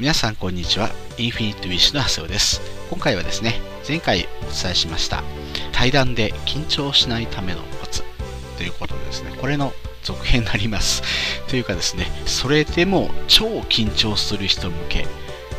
皆さんこんにちは。インフィニットウィッシュの長谷尾です。今回はですね、前回お伝えしました対談で緊張しないためのコツということでですね、これの続編になります。というかですね、それでも超緊張する人向け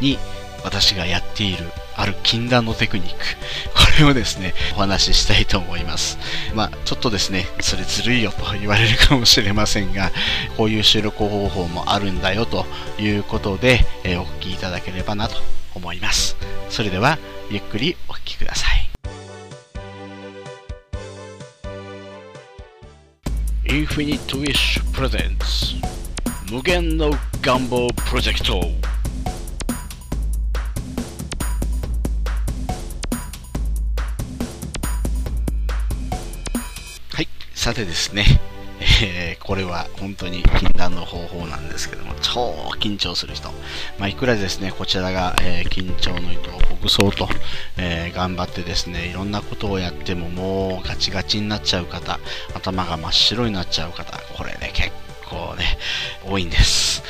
に私がやっているある禁断のテクニック。これをですね、お話ししたいと思います。まあ、ちょっとですね、それずるいよと言われるかもしれませんが、こういう収録方法もあるんだよということで、えー、お聞きいただければなと思います。それでは、ゆっくりお聞きください。インフィニットウィッシュプレゼンツ無限の願望プロジェクトさてですね、えー、これは本当に禁断の方法なんですけども、超緊張する人。まあ、いくらですね、こちらが、えー、緊張の糸をほぐそうと、えー、頑張ってですね、いろんなことをやってももうガチガチになっちゃう方、頭が真っ白になっちゃう方、これね、結構ね、多いんです。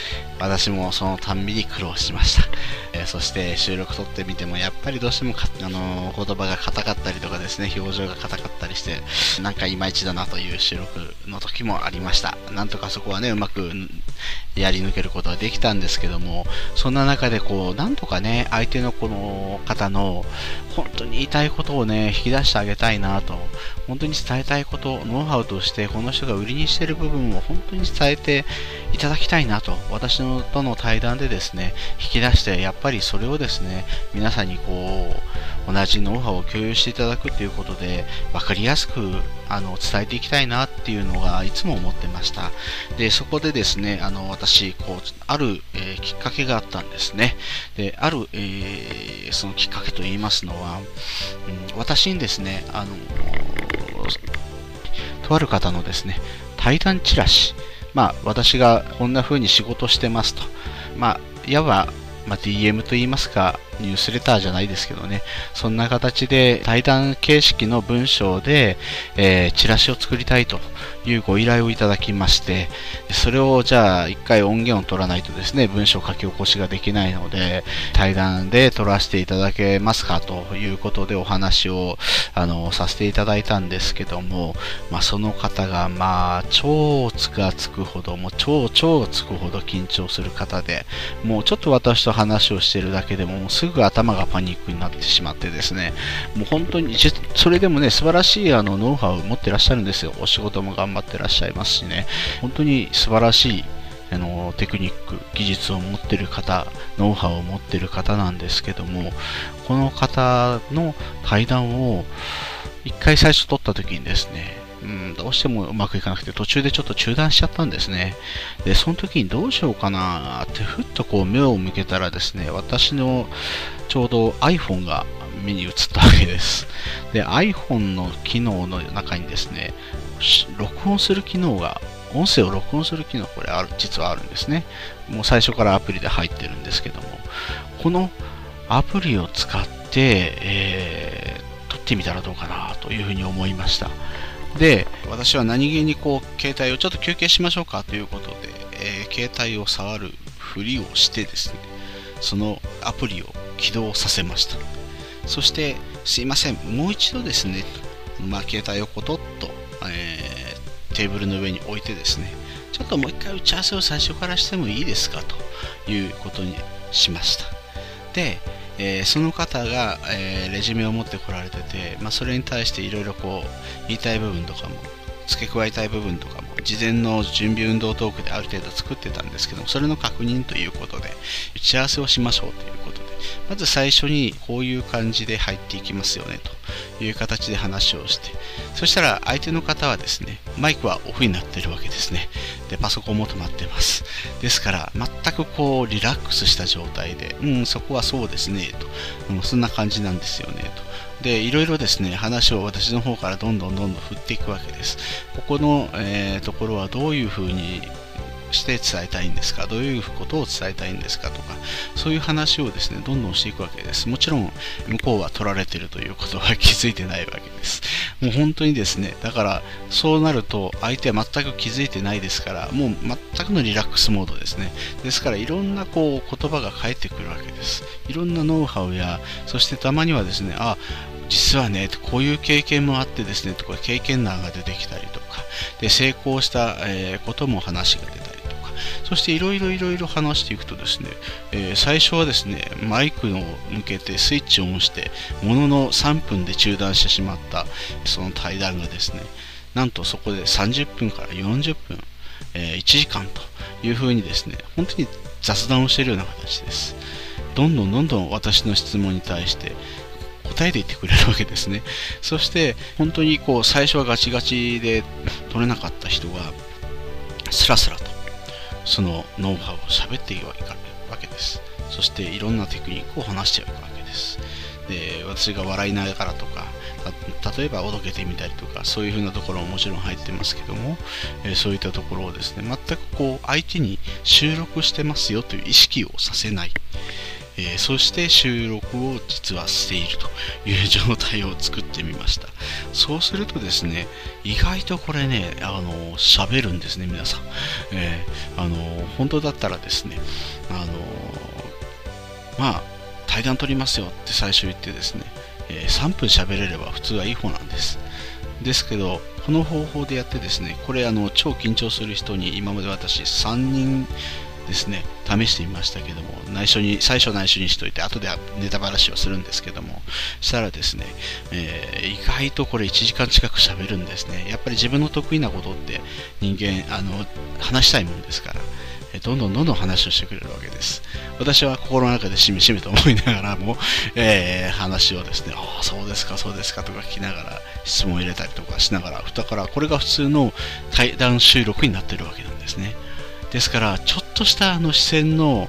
私もそのたんびに苦労しました。え、そして収録撮ってみてもやっぱりどうしてもあのー、言葉が硬かったりとかですね、表情が硬かったりして、なんかいまいちだなという収録の時もありました。なんとかそこはね、うまくやり抜けることができたんですけども、そんな中でこう、なんとかね、相手のこの方の本当に言いたいことをね、引き出してあげたいなと、本当に伝えたいこと、ノウハウとしてこの人が売りにしている部分を本当に伝えていただきたいなと、私のとの対談でですね、引き出して、やっぱりそれをですね、皆さんにこう、同じノウハウを共有していただくということで、分かりやすくあの伝えていきたいなっていうのがいつも思ってました。で、そこでですね、あの私、こう、ある、えー、きっかけがあったんですね。で、ある、えー、そのきっかけと言いますのは、うん、私にですね、あの、とある方のですね、対談チラシ、まあ、私がこんな風に仕事してますと、まあ、いわば、まあ、DM といいますか、ニュースレターじゃないですけどね、そんな形で対談形式の文章で、えー、チラシを作りたいというご依頼をいただきまして、それをじゃあ一回音源を取らないとですね、文章書き起こしができないので、対談で取らせていただけますかということでお話をあのさせていただいたんですけども、まあ、その方がまあ超つがつくほど、もう超超つくほど緊張する方で、もうちょっと私と話をしてるだけでももうすぐ頭がパニックになってしまってですね、もう本当に、それでもね、素晴らしいあのノウハウを持ってらっしゃるんですよ。お仕事も頑張ってらっしゃいますしね、本当に素晴らしいあのテクニック、技術を持ってる方、ノウハウを持ってる方なんですけども、この方の対談を一回最初取った時にですね、うん、どうしてもうまくいかなくて途中でちょっと中断しちゃったんですね。で、その時にどうしようかなってふっとこう目を向けたらですね、私のちょうど iPhone が目に映ったわけです。で、iPhone の機能の中にですね、録音する機能が、音声を録音する機能、これある、実はあるんですね。もう最初からアプリで入ってるんですけども、このアプリを使って、えー、撮ってみたらどうかなというふうに思いました。で、私は何気にこう、携帯をちょっと休憩しましょうかということで、えー、携帯を触るふりをしてですね、そのアプリを起動させました。そして、すいません、もう一度ですね、まあ、携帯をコトッと、えー、テーブルの上に置いてですね、ちょっともう一回打ち合わせを最初からしてもいいですかということにしました。で、えー、その方が、えー、レジュメを持ってこられてて、まあ、それに対していろいろこう言いたい部分とかも付け加えたい部分とかも事前の準備運動トークである程度作ってたんですけどそれの確認ということで打ち合わせをしましょうというまず最初にこういう感じで入っていきますよねという形で話をしてそしたら相手の方はですねマイクはオフになってるわけですね。でパソコンも止まってます。ですから全くこうリラックスした状態でうんそこはそうですねと、うん、そんな感じなんですよねと。でいろいろですね話を私の方からどんどんどんどん振っていくわけです。ここの、えー、ところはどういうふうにして伝えたいんですか？どういうことを伝えたいんですか？とかそういう話をですねどんどんしていくわけです。もちろん向こうは取られてるということは気づいてないわけです。もう本当にですねだからそうなると相手は全く気づいてないですからもう全くのリラックスモードですね。ですからいろんなこう言葉が返ってくるわけです。いろんなノウハウや、そしてたまにはですね、あ、実はね、こういう経験もあってですね、とか経験談が出てきたりとか、で成功した、えー、ことも話が出たりとか、そしていろいろいろいろ話していくとですね、えー、最初はですね、マイクを向けてスイッチを押して、ものの3分で中断してしまったその対談がですね、なんとそこで30分から40分、えー、1時間というふうにですね、本当に雑談をしているような形です。どんどんどんどん私の質問に対して答えていってくれるわけですね。そして本当にこう最初はガチガチで取れなかった人がスラスラとそのノウハウを喋っていわかるわけです。そしていろんなテクニックを話していくわけです。で私が笑いながらとか例えばおどけてみたりとかそういう風なところももちろん入ってますけども、えー、そういったところをですね全くこう相手に収録してますよという意識をさせない、えー、そして収録を実はしているという状態を作ってみましたそうするとですね意外とこれねあの喋るんですね皆さん、えー、あの本当だったらですねあのまあ対談取りますよって最初言ってですねえー、3分喋れれば普通はいい方なんです。ですけど、この方法でやってですね、これあの超緊張する人に今まで私3人ですね、試してみましたけども、内緒に、最初内緒にしといて、後でネタばらしをするんですけども、したらですね、えー、意外とこれ1時間近く喋るんですね。やっぱり自分の得意なことって人間、あの、話したいもんですから、どんどんどんどん話をしてくれるわけです。私は心の中でしみしみと思いながらも、えー、話をですね、ああ、そうですか、そうですかとか聞きながら質問を入れたりとかしながら、だからこれが普通の対談収録になってるわけなんですね。ですから、ちょっとしたあの視線の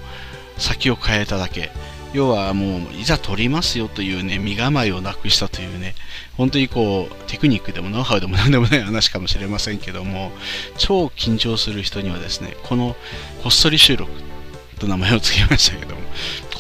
先を変えただけ、要はもういざ取りますよというね身構えをなくしたというね本当にこうテクニックでもノウハウでも何でもない話かもしれませんけども超緊張する人にはですねこのこっそり収録と名前を付けましたけども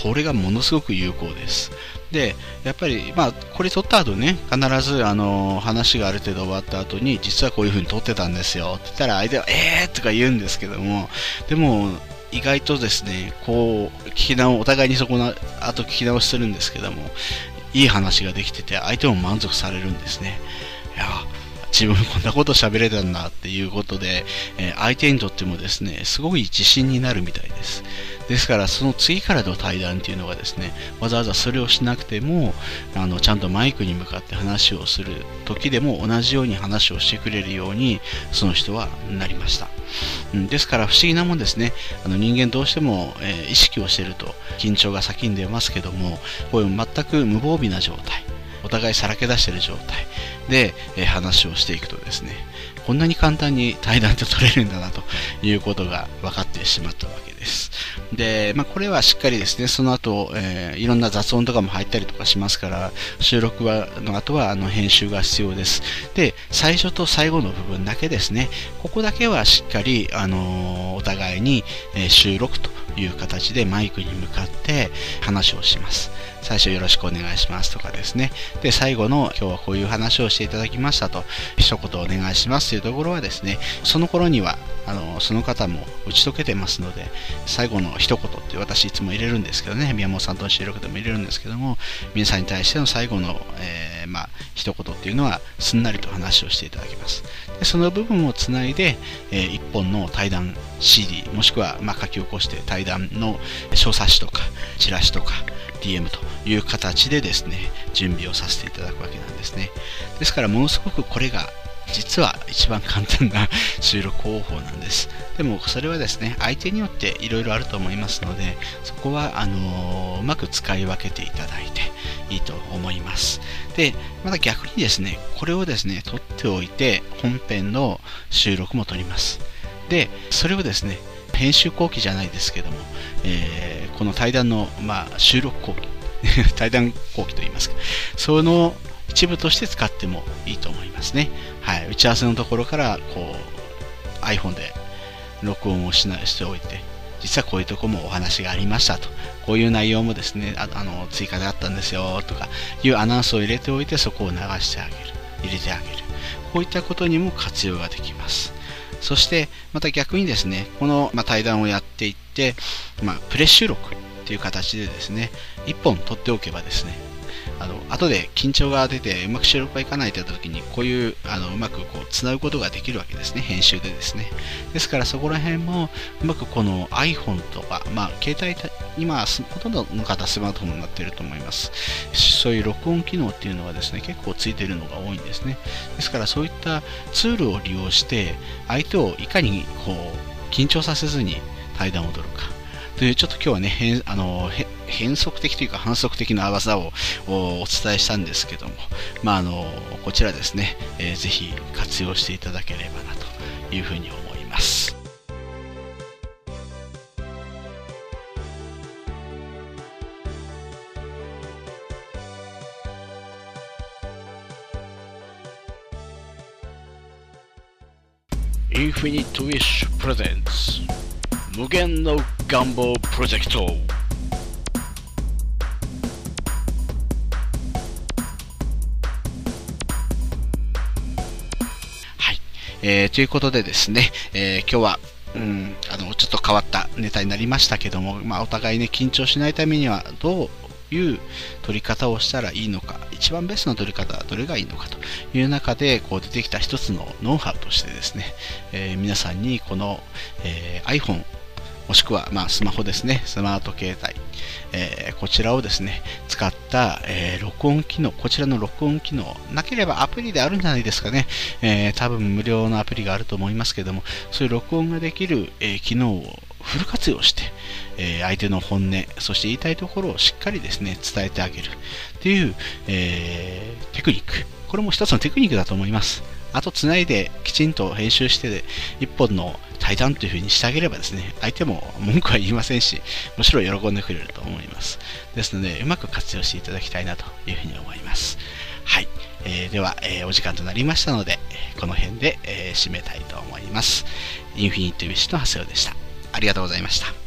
これがものすごく有効です。でやっぱり、まあ、これ撮った後ね必ずあの話がある程度終わった後に実はこういう風に撮ってたんですよって言ったら相手はえーとか言うんですけどもでも意外とですね、こう、聞き直、お互いにそこの後聞き直しするんですけども、いい話ができてて、相手も満足されるんですね。いや、自分こんなこと喋れたんだっていうことで、えー、相手にとってもですね、すごく自信になるみたいです。ですから、その次からの対談っていうのがですね、わざわざそれをしなくても、あのちゃんとマイクに向かって話をする時でも同じように話をしてくれるように、その人はなりました。うん、ですから不思議なもんですね。あの人間どうしても、えー、意識をしてると緊張が先に出ますけども、こういう全く無防備な状態、お互いさらけ出してる状態で、えー、話をしていくとですね、こんなに簡単に対談って取れるんだなということが分かってしまったわけです。で、まあ、これはしっかりですね、その後、えー、いろんな雑音とかも入ったりとかしますから、収録はの後はあの編集が必要です。で、最初と最後の部分だけですね、ここだけはしっかり、あのー、お互いに、え、収録という形でマイクに向かって話をします。最初よろしくお願いしますとかですね。で、最後の今日はこういう話をしていただきましたと、一言お願いしますというところはですね、その頃には、あの、その方も打ち解けてますので、最後の一言って私いつも入れるんですけどね、宮本さんとの収録でも入れるんですけども、皆さんに対しての最後の、えー、まあ、一言っていうのは、すんなりと話をしていただきます。でその部分をつないで、えー、一本の対談 CD、もしくは、まあ、書き起こして対談の小冊子とか、チラシとか、DM という形でですね、準備をさせていただくわけなんですね。ですから、ものすごくこれが実は一番簡単な収録方法なんです。でもそれはですね、相手によっていろいろあると思いますので、そこはあのー、うまく使い分けていただいていいと思います。で、また逆にですね、これをですね、取っておいて本編の収録も取ります。で、それをですね、編集後期じゃないですけども、えー、この対談の、まあ、収録後期、対談後期といいますか、その一部として使ってもいいと思いますね。はい、打ち合わせのところからこう iPhone で録音をしなしておいて、実はこういうとこもお話がありましたと、こういう内容もですね、ああの追加であったんですよとかいうアナウンスを入れておいて、そこを流してあげる、入れてあげる。こういったことにも活用ができます。そしてまた逆にですねこの、ま対談をやっていって、まあ、プレ収録っていう形でですね1本取っておけばですねあの後で緊張が出てうまく収録がいかないといった時にこういうあのうまくこうつなぐことができるわけですね。編集でですね。ですからそこら辺もうまくこの iPhone とか、まあ、携帯今ほとんどの方スマートフォンになっていると思います。そういう録音機能っていうのはですね結構ついているのが多いんですね。ですからそういったツールを利用して相手をいかにこう緊張させずに対談を取るか。というちょっと今日はねあの変則的というか反則的な技をお伝えしたんですけども、まあ、あのこちらですね、えー、ぜひ活用していただければなというふうに思います。インフィニットウィッシュプレゼンツ無限の願望プロジェクトはい。えー、ということでですね、えー、今日は、うん、あの、ちょっと変わったネタになりましたけども、まあ、お互いね、緊張しないためには、どういう取り方をしたらいいのか、一番ベストな取り方はどれがいいのかという中で、こう出てきた一つのノウハウとしてですね、えー、皆さんにこの、えー、iPhone もしくは、まあ、スマホですね、スマート携帯、えー、こちらをですね、使った、えー、録音機能、こちらの録音機能、なければアプリであるんじゃないですかね、えー、多分無料のアプリがあると思いますけども、そういう録音ができる、え機能をフル活用して、え相手の本音、そして言いたいところをしっかりですね、伝えてあげるっていう、えテクニック、これも一つのテクニックだと思います。あと、つないできちんと編集して、一本の対談というふうにしてあげればですね、相手も文句は言いませんし、むしろ喜んでくれると思います。ですので、うまく活用していただきたいなというふうに思います。はい。えー、では、えー、お時間となりましたので、この辺で、えー、締めたいと思います。インフィニットウィッシュの長谷尾でした。ありがとうございました。